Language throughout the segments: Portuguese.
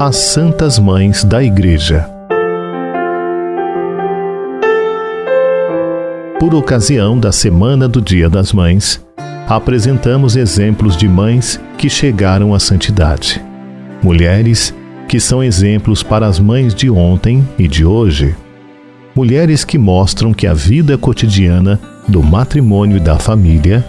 As Santas Mães da Igreja. Por ocasião da Semana do Dia das Mães, apresentamos exemplos de mães que chegaram à santidade. Mulheres que são exemplos para as mães de ontem e de hoje. Mulheres que mostram que a vida cotidiana do matrimônio e da família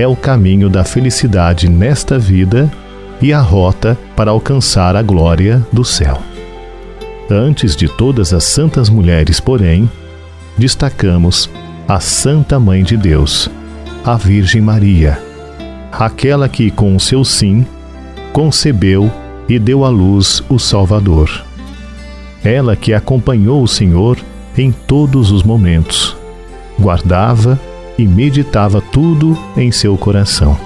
é o caminho da felicidade nesta vida e a rota para alcançar a glória do céu. Antes de todas as santas mulheres, porém, destacamos a Santa Mãe de Deus, a Virgem Maria, aquela que, com o seu sim, concebeu e deu à luz o Salvador. Ela que acompanhou o Senhor em todos os momentos, guardava e meditava tudo em seu coração.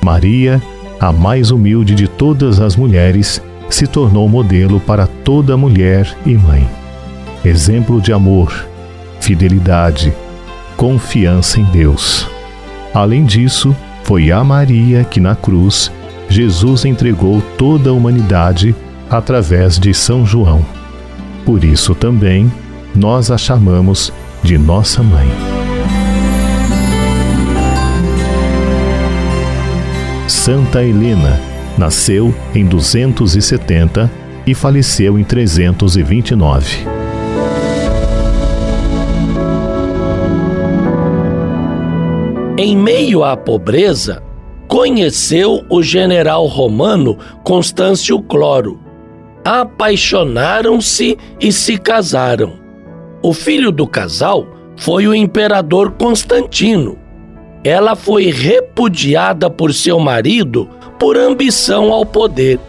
Maria, a mais humilde de todas as mulheres, se tornou modelo para toda mulher e mãe. Exemplo de amor, fidelidade, confiança em Deus. Além disso, foi a Maria que na cruz Jesus entregou toda a humanidade através de São João. Por isso também nós a chamamos de nossa mãe. Santa Helena nasceu em 270 e faleceu em 329. Em meio à pobreza, conheceu o general romano Constâncio Cloro. Apaixonaram-se e se casaram. O filho do casal foi o imperador Constantino ela foi repudiada por seu marido por ambição ao poder.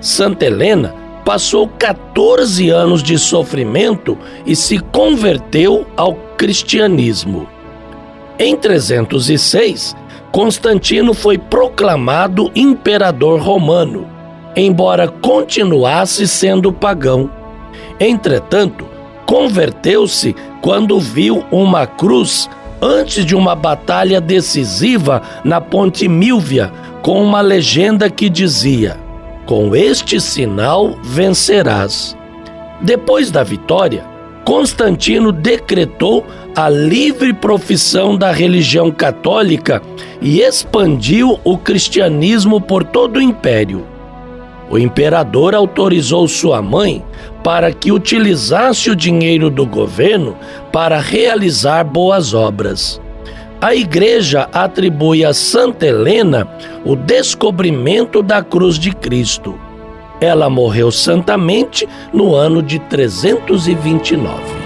Santa Helena passou 14 anos de sofrimento e se converteu ao cristianismo. Em 306, Constantino foi proclamado imperador romano, embora continuasse sendo pagão. Entretanto, converteu-se quando viu uma cruz antes de uma batalha decisiva na Ponte Milvia, com uma legenda que dizia: Com este sinal vencerás. Depois da vitória, Constantino decretou a livre profissão da religião católica e expandiu o cristianismo por todo o império. O imperador autorizou sua mãe para que utilizasse o dinheiro do governo para realizar boas obras. A igreja atribui a Santa Helena o descobrimento da cruz de Cristo. Ela morreu santamente no ano de 329.